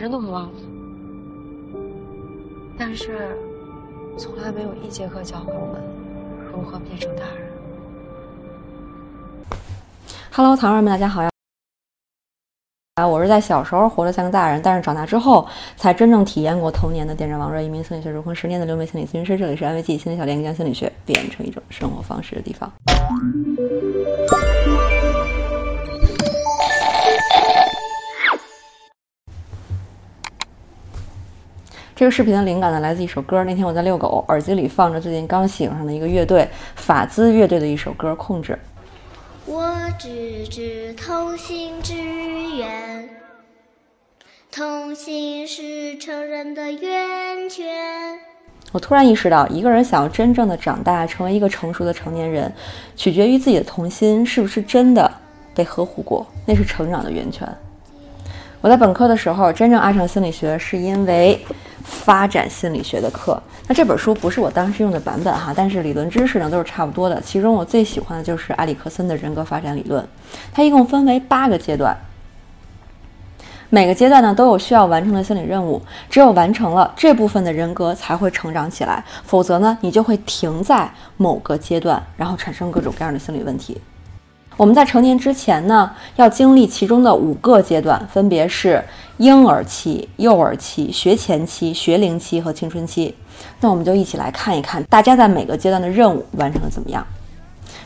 真的忘了，但是从来没有一节课教会我们如何变成大人。Hello，糖人们，大家好呀！啊，我是在小时候活得像个大人，但是长大之后才真正体验过童年的电战王热，一名心理学入坑十年的留美心理咨询师，这里是安慰剂心理小店，将心理学变成一种生活方式的地方。这个视频的灵感呢，来自一首歌。那天我在遛狗，耳机里放着最近刚喜欢上的一个乐队——法兹乐队的一首歌《控制》。我只知同心之愿，同心是成人的源泉。我突然意识到，一个人想要真正的长大，成为一个成熟的成年人，取决于自己的童心是不是真的被呵护过，那是成长的源泉。我在本科的时候真正爱上心理学，是因为发展心理学的课。那这本书不是我当时用的版本哈，但是理论知识呢都是差不多的。其中我最喜欢的就是埃里克森的人格发展理论，它一共分为八个阶段。每个阶段呢都有需要完成的心理任务，只有完成了这部分的人格才会成长起来，否则呢你就会停在某个阶段，然后产生各种各样的心理问题。我们在成年之前呢，要经历其中的五个阶段，分别是婴儿期、幼儿期、学前期、学龄期和青春期。那我们就一起来看一看大家在每个阶段的任务完成的怎么样。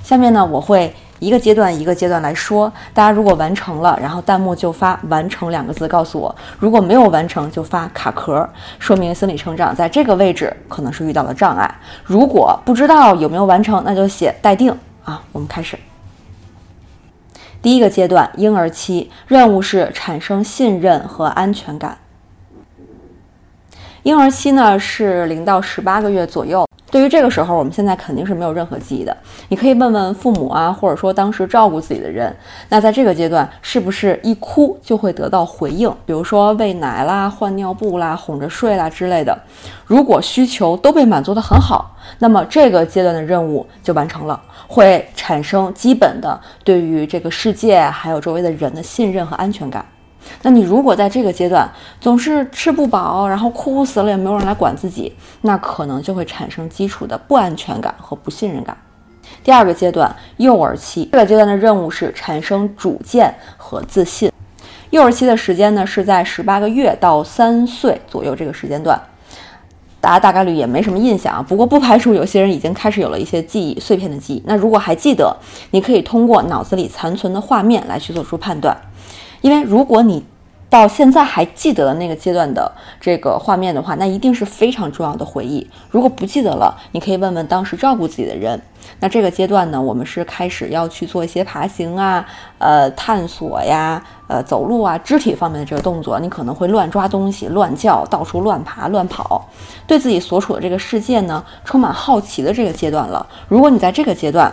下面呢，我会一个阶段一个阶段来说，大家如果完成了，然后弹幕就发“完成”两个字告诉我；如果没有完成，就发卡壳，说明心理成长在这个位置可能是遇到了障碍。如果不知道有没有完成，那就写待定啊。我们开始。第一个阶段，婴儿期，任务是产生信任和安全感。婴儿期呢是零到十八个月左右。对于这个时候，我们现在肯定是没有任何记忆的。你可以问问父母啊，或者说当时照顾自己的人，那在这个阶段是不是一哭就会得到回应？比如说喂奶啦、换尿布啦、哄着睡啦之类的。如果需求都被满足得很好，那么这个阶段的任务就完成了，会产生基本的对于这个世界还有周围的人的信任和安全感。那你如果在这个阶段总是吃不饱，然后哭死了也没有人来管自己，那可能就会产生基础的不安全感和不信任感。第二个阶段，幼儿期，这个阶段的任务是产生主见和自信。幼儿期的时间呢是在十八个月到三岁左右这个时间段，大家大概率也没什么印象啊，不过不排除有些人已经开始有了一些记忆碎片的记忆。那如果还记得，你可以通过脑子里残存的画面来去做出判断。因为如果你到现在还记得那个阶段的这个画面的话，那一定是非常重要的回忆。如果不记得了，你可以问问当时照顾自己的人。那这个阶段呢，我们是开始要去做一些爬行啊、呃探索呀、呃走路啊、肢体方面的这个动作。你可能会乱抓东西、乱叫、到处乱爬、乱跑，对自己所处的这个世界呢充满好奇的这个阶段了。如果你在这个阶段，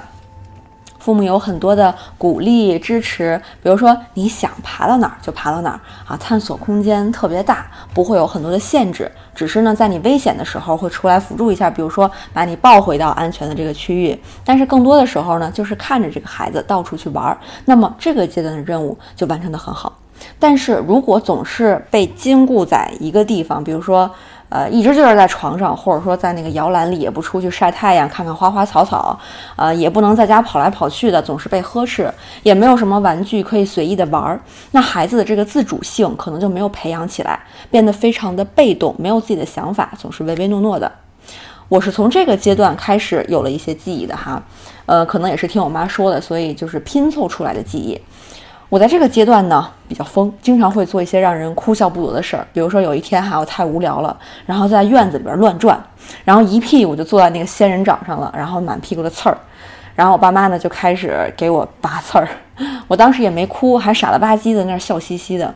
父母有很多的鼓励支持，比如说你想爬到哪儿就爬到哪儿啊，探索空间特别大，不会有很多的限制，只是呢在你危险的时候会出来辅助一下，比如说把你抱回到安全的这个区域。但是更多的时候呢，就是看着这个孩子到处去玩儿，那么这个阶段的任务就完成的很好。但是如果总是被禁锢在一个地方，比如说。呃，一直就是在床上，或者说在那个摇篮里，也不出去晒太阳，看看花花草草，呃，也不能在家跑来跑去的，总是被呵斥，也没有什么玩具可以随意的玩儿。那孩子的这个自主性可能就没有培养起来，变得非常的被动，没有自己的想法，总是唯唯诺诺的。我是从这个阶段开始有了一些记忆的哈，呃，可能也是听我妈说的，所以就是拼凑出来的记忆。我在这个阶段呢比较疯，经常会做一些让人哭笑不得的事儿。比如说有一天哈，我太无聊了，然后在院子里边乱转，然后一屁股就坐在那个仙人掌上了，然后满屁股的刺儿。然后我爸妈呢就开始给我拔刺儿，我当时也没哭，还傻了吧唧的那儿笑嘻嘻的。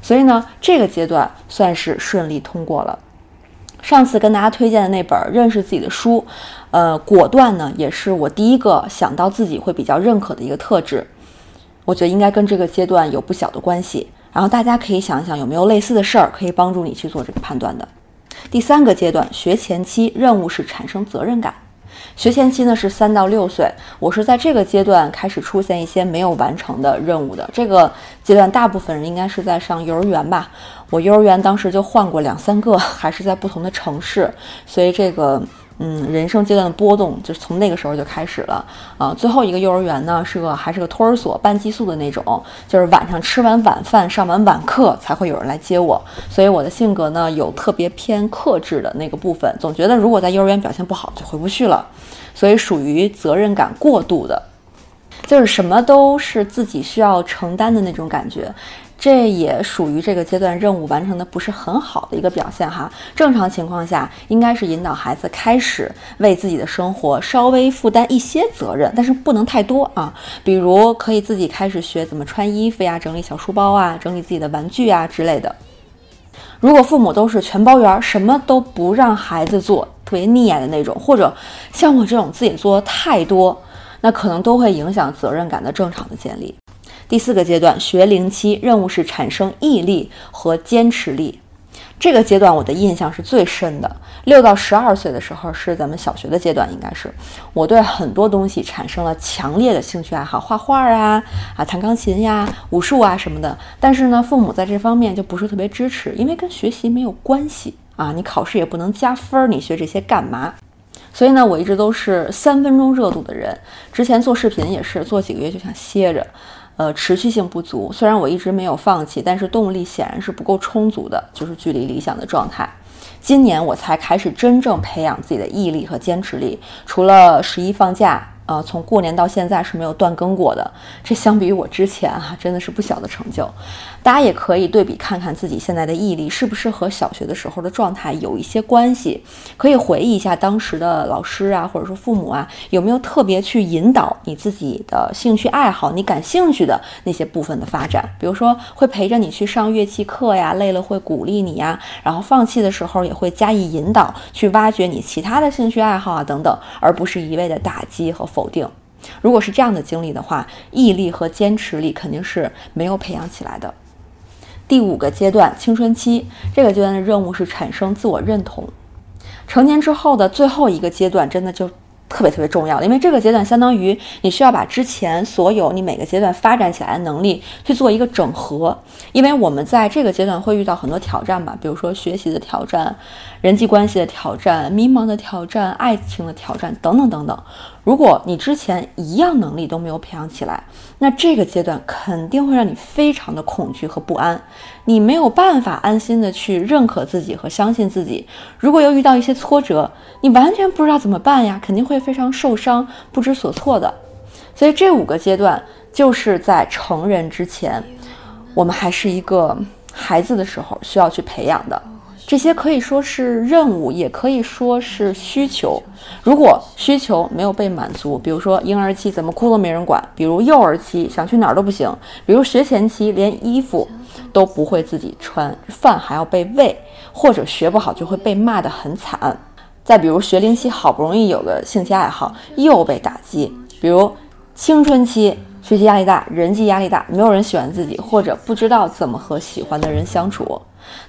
所以呢，这个阶段算是顺利通过了。上次跟大家推荐的那本《认识自己的书》，呃，果断呢也是我第一个想到自己会比较认可的一个特质。我觉得应该跟这个阶段有不小的关系，然后大家可以想一想有没有类似的事儿可以帮助你去做这个判断的。第三个阶段，学前期任务是产生责任感。学前期呢是三到六岁，我是在这个阶段开始出现一些没有完成的任务的。这个阶段大部分人应该是在上幼儿园吧？我幼儿园当时就换过两三个，还是在不同的城市，所以这个。嗯，人生阶段的波动就是从那个时候就开始了啊。最后一个幼儿园呢，是个还是个托儿所，半寄宿的那种，就是晚上吃完晚饭、上完晚课才会有人来接我。所以我的性格呢，有特别偏克制的那个部分，总觉得如果在幼儿园表现不好，就回不去了，所以属于责任感过度的，就是什么都是自己需要承担的那种感觉。这也属于这个阶段任务完成的不是很好的一个表现哈。正常情况下，应该是引导孩子开始为自己的生活稍微负担一些责任，但是不能太多啊。比如可以自己开始学怎么穿衣服呀，整理小书包啊，整理自己的玩具啊之类的。如果父母都是全包圆，什么都不让孩子做，特别溺爱的那种，或者像我这种自己做的太多，那可能都会影响责任感的正常的建立。第四个阶段，学龄期任务是产生毅力和坚持力。这个阶段我的印象是最深的。六到十二岁的时候是咱们小学的阶段，应该是我对很多东西产生了强烈的兴趣爱好，画画啊啊，弹钢琴呀，武术啊什么的。但是呢，父母在这方面就不是特别支持，因为跟学习没有关系啊，你考试也不能加分，你学这些干嘛？所以呢，我一直都是三分钟热度的人。之前做视频也是做几个月就想歇着。呃，持续性不足。虽然我一直没有放弃，但是动力显然是不够充足的，就是距离理想的状态。今年我才开始真正培养自己的毅力和坚持力，除了十一放假。呃，从过年到现在是没有断更过的，这相比于我之前哈，真的是不小的成就。大家也可以对比看看自己现在的毅力是不是和小学的时候的状态有一些关系，可以回忆一下当时的老师啊，或者说父母啊，有没有特别去引导你自己的兴趣爱好，你感兴趣的那些部分的发展，比如说会陪着你去上乐器课呀，累了会鼓励你呀，然后放弃的时候也会加以引导，去挖掘你其他的兴趣爱好啊等等，而不是一味的打击和否。否定，如果是这样的经历的话，毅力和坚持力肯定是没有培养起来的。第五个阶段，青春期这个阶段的任务是产生自我认同。成年之后的最后一个阶段，真的就。特别特别重要，因为这个阶段相当于你需要把之前所有你每个阶段发展起来的能力去做一个整合，因为我们在这个阶段会遇到很多挑战吧，比如说学习的挑战、人际关系的挑战、迷茫的挑战、爱情的挑战等等等等。如果你之前一样能力都没有培养起来，那这个阶段肯定会让你非常的恐惧和不安，你没有办法安心的去认可自己和相信自己。如果又遇到一些挫折，你完全不知道怎么办呀，肯定会非常受伤、不知所措的。所以这五个阶段就是在成人之前，我们还是一个孩子的时候需要去培养的。这些可以说是任务，也可以说是需求。如果需求没有被满足，比如说婴儿期怎么哭都没人管，比如幼儿期想去哪儿都不行，比如学前期连衣服都不会自己穿，饭还要被喂，或者学不好就会被骂得很惨。再比如学龄期好不容易有个兴趣爱好又被打击，比如青春期学习压力大，人际压力大，没有人喜欢自己，或者不知道怎么和喜欢的人相处，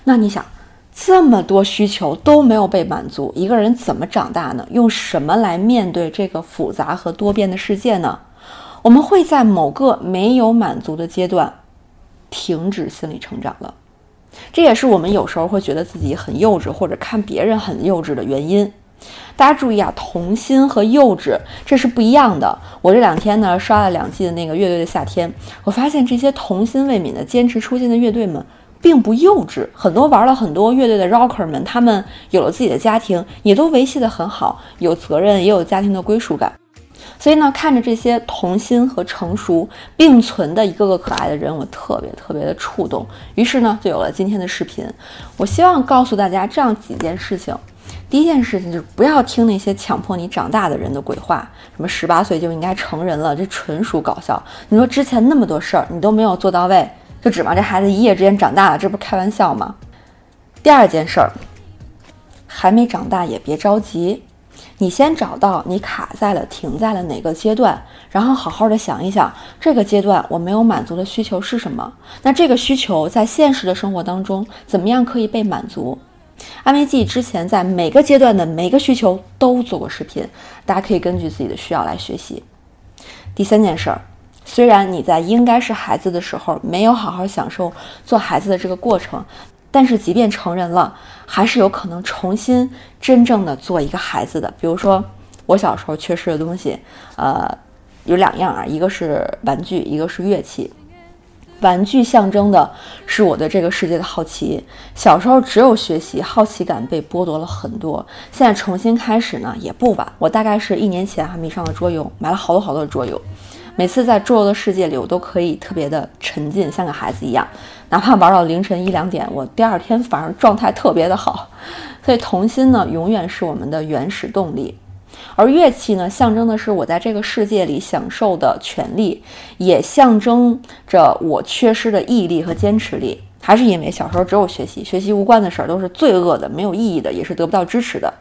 那你想？这么多需求都没有被满足，一个人怎么长大呢？用什么来面对这个复杂和多变的世界呢？我们会在某个没有满足的阶段停止心理成长了，这也是我们有时候会觉得自己很幼稚，或者看别人很幼稚的原因。大家注意啊，童心和幼稚这是不一样的。我这两天呢刷了两季的那个乐队的夏天，我发现这些童心未泯的坚持初心的乐队们。并不幼稚，很多玩了很多乐队的 rocker 们，他们有了自己的家庭，也都维系得很好，有责任，也有家庭的归属感。所以呢，看着这些童心和成熟并存的一个个可爱的人，我特别特别的触动。于是呢，就有了今天的视频。我希望告诉大家这样几件事情：第一件事情就是不要听那些强迫你长大的人的鬼话，什么十八岁就应该成人了，这纯属搞笑。你说之前那么多事儿你都没有做到位。就指望这孩子一夜之间长大了，这不开玩笑吗？第二件事儿，还没长大也别着急，你先找到你卡在了、停在了哪个阶段，然后好好的想一想，这个阶段我没有满足的需求是什么？那这个需求在现实的生活当中怎么样可以被满足？安慰剂之前在每个阶段的每个需求都做过视频，大家可以根据自己的需要来学习。第三件事儿，虽然你在应该是孩子的时候没有好好享受做孩子的这个过程，但是即便成人了，还是有可能重新真正的做一个孩子的。比如说我小时候缺失的东西，呃，有两样啊，一个是玩具，一个是乐器。玩具象征的是我对这个世界的好奇。小时候只有学习，好奇感被剥夺了很多。现在重新开始呢，也不晚。我大概是一年前还迷上了桌游，买了好多好多的桌游。每次在桌游的世界里，我都可以特别的沉浸，像个孩子一样。哪怕玩到凌晨一两点，我第二天反而状态特别的好。所以童心呢，永远是我们的原始动力。而乐器呢，象征的是我在这个世界里享受的权利，也象征着我缺失的毅力和坚持力。还是因为小时候只有学习，学习无关的事儿都是罪恶的、没有意义的，也是得不到支持的。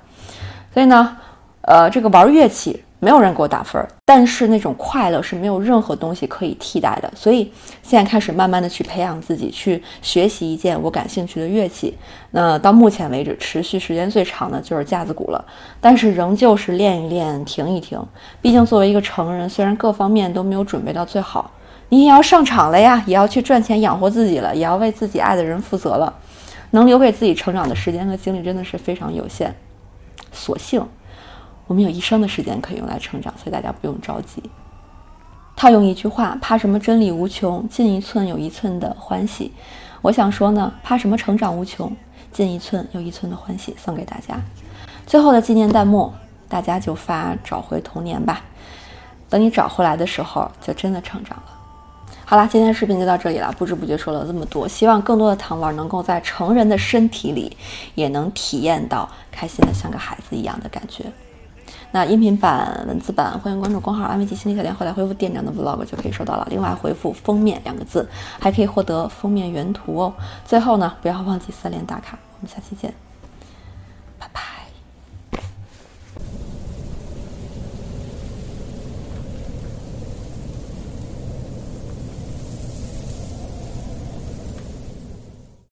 所以呢，呃，这个玩乐器。没有人给我打分，但是那种快乐是没有任何东西可以替代的。所以现在开始慢慢的去培养自己，去学习一件我感兴趣的乐器。那到目前为止，持续时间最长的就是架子鼓了。但是仍旧是练一练，停一停。毕竟作为一个成人，虽然各方面都没有准备到最好，你也要上场了呀，也要去赚钱养活自己了，也要为自己爱的人负责了。能留给自己成长的时间和精力真的是非常有限。索性。我们有一生的时间可以用来成长，所以大家不用着急。套用一句话：怕什么真理无穷，进一寸有一寸的欢喜。我想说呢，怕什么成长无穷，进一寸有一寸的欢喜，送给大家。最后的纪念弹幕，大家就发找回童年吧。等你找回来的时候，就真的成长了。好啦，今天的视频就到这里了。不知不觉说了这么多，希望更多的糖丸能够在成人的身体里，也能体验到开心的像个孩子一样的感觉。那音频版、文字版，欢迎关注公号“安慰剂心理小店”，后来回复店长的 vlog 就可以收到了。另外回复“封面”两个字，还可以获得封面原图哦。最后呢，不要忘记三连打卡，我们下期见。